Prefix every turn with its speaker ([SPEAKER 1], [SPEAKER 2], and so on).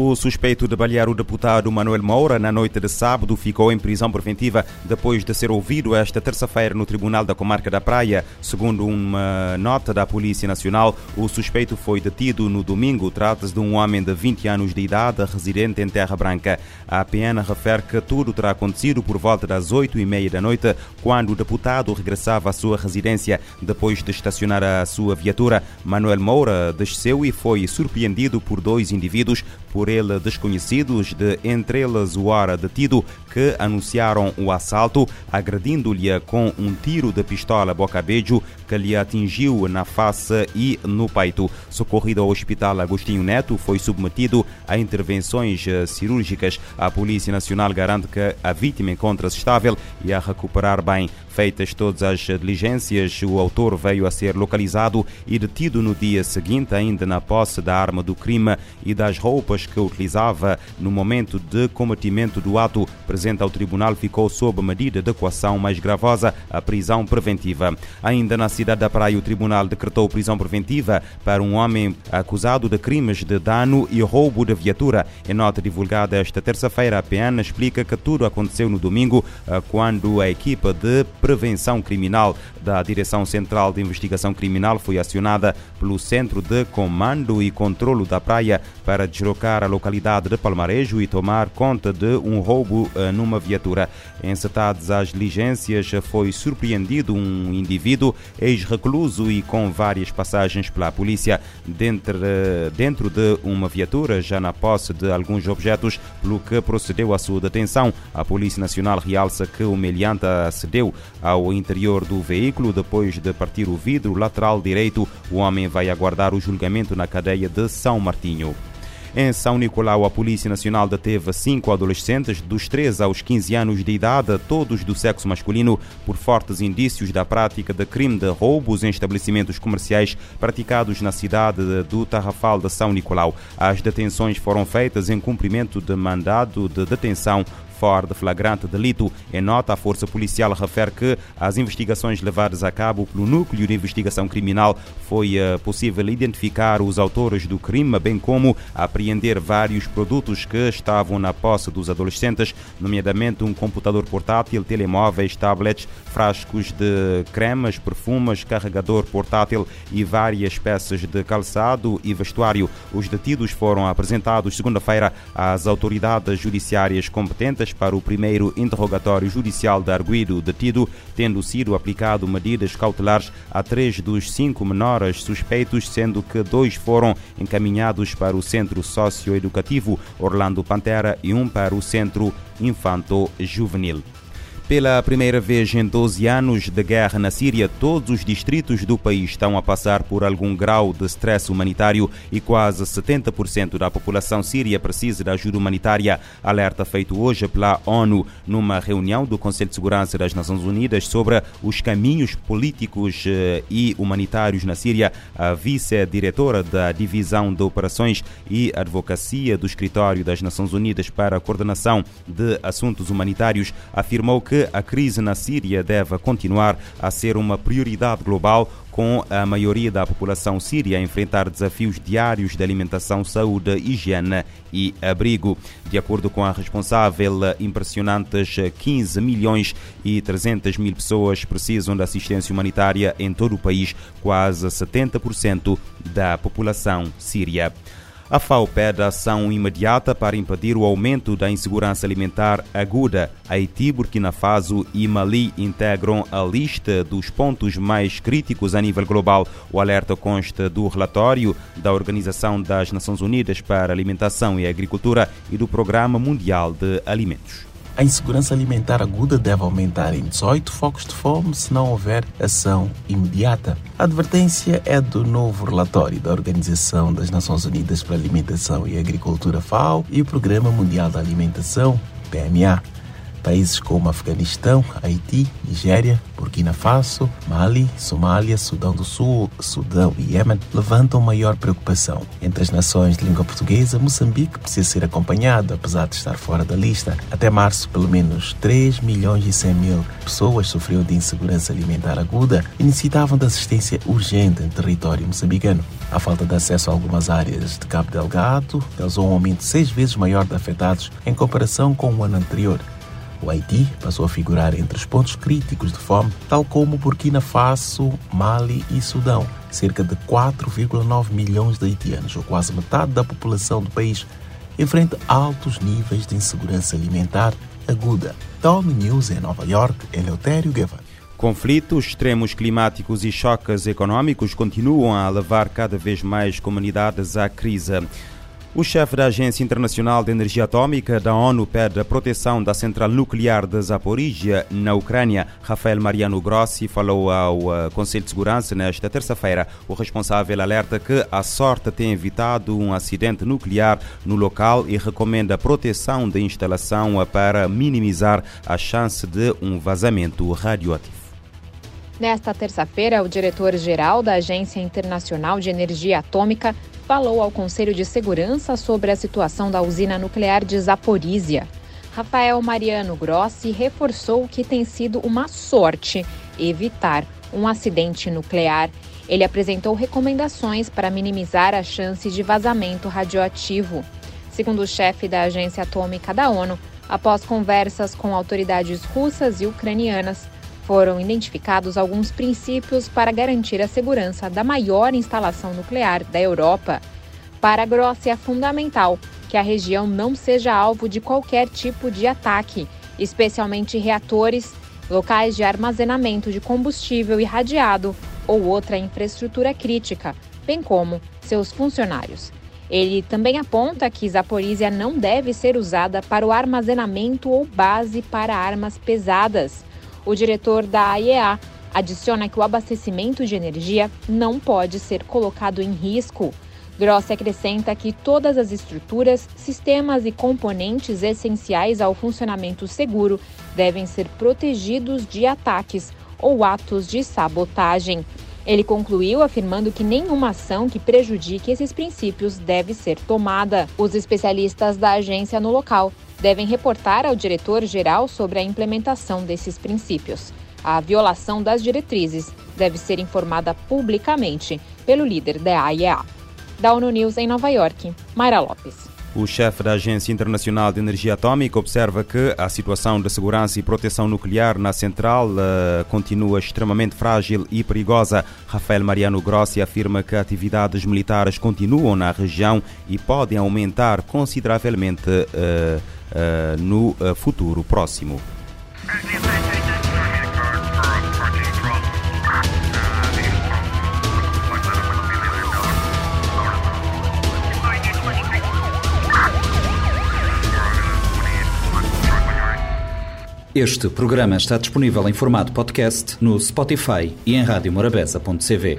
[SPEAKER 1] O suspeito de balear o deputado Manuel Moura na noite de sábado ficou em prisão preventiva depois de ser ouvido esta terça-feira no Tribunal da Comarca da Praia. Segundo uma nota da Polícia Nacional, o suspeito foi detido no domingo. Trata-se de um homem de 20 anos de idade, residente em Terra Branca. A PN refere que tudo terá acontecido por volta das 8 e meia da noite, quando o deputado regressava à sua residência depois de estacionar a sua viatura. Manuel Moura desceu e foi surpreendido por dois indivíduos por ele desconhecidos, de entre eles o hora detido, que anunciaram o assalto, agredindo-lhe com um tiro de pistola boca-beijo que lhe atingiu na face e no peito. Socorrido ao Hospital Agostinho Neto, foi submetido a intervenções cirúrgicas. A Polícia Nacional garante que a vítima encontra-se estável e a recuperar bem. Feitas todas as diligências, o autor veio a ser localizado e detido no dia seguinte, ainda na posse da arma do crime e das roupas que utilizava no momento de cometimento do ato. Presente ao tribunal, ficou sob medida de equação mais gravosa, a prisão preventiva. Ainda na cidade da Praia, o tribunal decretou prisão preventiva para um homem acusado de crimes de dano e roubo de viatura. Em nota divulgada esta terça-feira, a PN explica que tudo aconteceu no domingo, quando a equipa de Prevenção Criminal da Direção Central de Investigação Criminal foi acionada pelo Centro de Comando e Controlo da Praia para deslocar a localidade de Palmarejo e tomar conta de um roubo numa viatura. Encetadas as diligências, foi surpreendido um indivíduo ex-recluso e com várias passagens pela polícia dentro, dentro de uma viatura, já na posse de alguns objetos, pelo que procedeu à sua detenção. A Polícia Nacional realça que o meliante acedeu ao interior do veículo depois de partir o vidro lateral direito. O homem vai aguardar o julgamento na cadeia de São Martinho. Em São Nicolau, a Polícia Nacional deteve cinco adolescentes dos 13 aos 15 anos de idade, todos do sexo masculino, por fortes indícios da prática de crime de roubos em estabelecimentos comerciais praticados na cidade do Tarrafal de São Nicolau. As detenções foram feitas em cumprimento de mandado de detenção fora de flagrante delito. Em nota, a Força Policial refere que as investigações levadas a cabo pelo Núcleo de Investigação Criminal foi uh, possível identificar os autores do crime, bem como apreender vários produtos que estavam na posse dos adolescentes, nomeadamente um computador portátil, telemóveis, tablets, frascos de cremes, perfumes, carregador portátil e várias peças de calçado e vestuário. Os detidos foram apresentados segunda-feira às autoridades judiciárias competentes para o primeiro interrogatório judicial de arguido detido, tendo sido aplicado medidas cautelares a três dos cinco menores suspeitos, sendo que dois foram encaminhados para o Centro Socioeducativo Orlando Pantera e um para o Centro Infanto-Juvenil. Pela primeira vez em 12 anos de guerra na Síria, todos os distritos do país estão a passar por algum grau de stress humanitário e quase 70% da população síria precisa de ajuda humanitária. Alerta feito hoje pela ONU numa reunião do Conselho de Segurança das Nações Unidas sobre os caminhos políticos e humanitários na Síria. A vice-diretora da Divisão de Operações e Advocacia do Escritório das Nações Unidas para a Coordenação de Assuntos Humanitários afirmou que a crise na Síria deve continuar a ser uma prioridade global, com a maioria da população síria a enfrentar desafios diários de alimentação, saúde, higiene e abrigo. De acordo com a responsável, impressionantes 15 milhões e 300 mil pessoas precisam de assistência humanitária em todo o país, quase 70% da população síria. A FAO pede ação imediata para impedir o aumento da insegurança alimentar aguda. Haiti, Burkina Faso e Mali integram a lista dos pontos mais críticos a nível global. O alerta consta do relatório da Organização das Nações Unidas para Alimentação e Agricultura e do Programa Mundial de Alimentos.
[SPEAKER 2] A insegurança alimentar aguda deve aumentar em 18 focos de fome se não houver ação imediata. A advertência é do novo relatório da Organização das Nações Unidas para a Alimentação e Agricultura FAO e o Programa Mundial da Alimentação, PMA. Países como Afeganistão, Haiti, Nigéria, Burkina Faso, Mali, Somália, Sudão do Sul, Sudão e Iêmen levantam maior preocupação. Entre as nações de língua portuguesa, Moçambique precisa ser acompanhado, apesar de estar fora da lista. Até março, pelo menos 3 milhões e 100 mil pessoas sofriam de insegurança alimentar aguda e necessitavam de assistência urgente em território moçambicano. A falta de acesso a algumas áreas de Cabo Delgado causou um aumento seis vezes maior de afetados em comparação com o ano anterior. O Haiti passou a figurar entre os pontos críticos de fome, tal como Burkina Faso, Mali e Sudão. Cerca de 4,9 milhões de haitianos, ou quase metade da população do país, enfrenta altos níveis de insegurança alimentar aguda. Tony News em Nova York, Eleutério Guevara.
[SPEAKER 1] Conflitos, extremos climáticos e choques econômicos continuam a levar cada vez mais comunidades à crise. O chefe da Agência Internacional de Energia Atômica da ONU pede a proteção da central nuclear de Zaporizhia, na Ucrânia. Rafael Mariano Grossi falou ao uh, Conselho de Segurança nesta terça-feira. O responsável alerta que a sorte tem evitado um acidente nuclear no local e recomenda a proteção da instalação para minimizar a chance de um vazamento radioativo.
[SPEAKER 3] Nesta terça-feira, o diretor-geral da Agência Internacional de Energia Atômica falou ao Conselho de Segurança sobre a situação da usina nuclear de Zaporizhia. Rafael Mariano Grossi reforçou que tem sido uma sorte evitar um acidente nuclear. Ele apresentou recomendações para minimizar a chance de vazamento radioativo. Segundo o chefe da Agência Atômica da ONU, após conversas com autoridades russas e ucranianas, foram identificados alguns princípios para garantir a segurança da maior instalação nuclear da Europa. Para Grossi, é fundamental que a região não seja alvo de qualquer tipo de ataque, especialmente reatores, locais de armazenamento de combustível irradiado ou outra infraestrutura crítica, bem como seus funcionários. Ele também aponta que Zaporizhia não deve ser usada para o armazenamento ou base para armas pesadas. O diretor da AIEA adiciona que o abastecimento de energia não pode ser colocado em risco. Grossi acrescenta que todas as estruturas, sistemas e componentes essenciais ao funcionamento seguro devem ser protegidos de ataques ou atos de sabotagem. Ele concluiu afirmando que nenhuma ação que prejudique esses princípios deve ser tomada. Os especialistas da agência no local devem reportar ao diretor-geral sobre a implementação desses princípios. A violação das diretrizes deve ser informada publicamente pelo líder da AIEA. Da ONU News em Nova York, Mayra Lopes.
[SPEAKER 1] O chefe da Agência Internacional de Energia Atômica observa que a situação de segurança e proteção nuclear na central uh, continua extremamente frágil e perigosa. Rafael Mariano Grossi afirma que atividades militares continuam na região e podem aumentar consideravelmente. Uh, uh, no uh, futuro próximo.
[SPEAKER 4] Este programa está disponível em formato podcast no Spotify e em radiomorabeza.cv.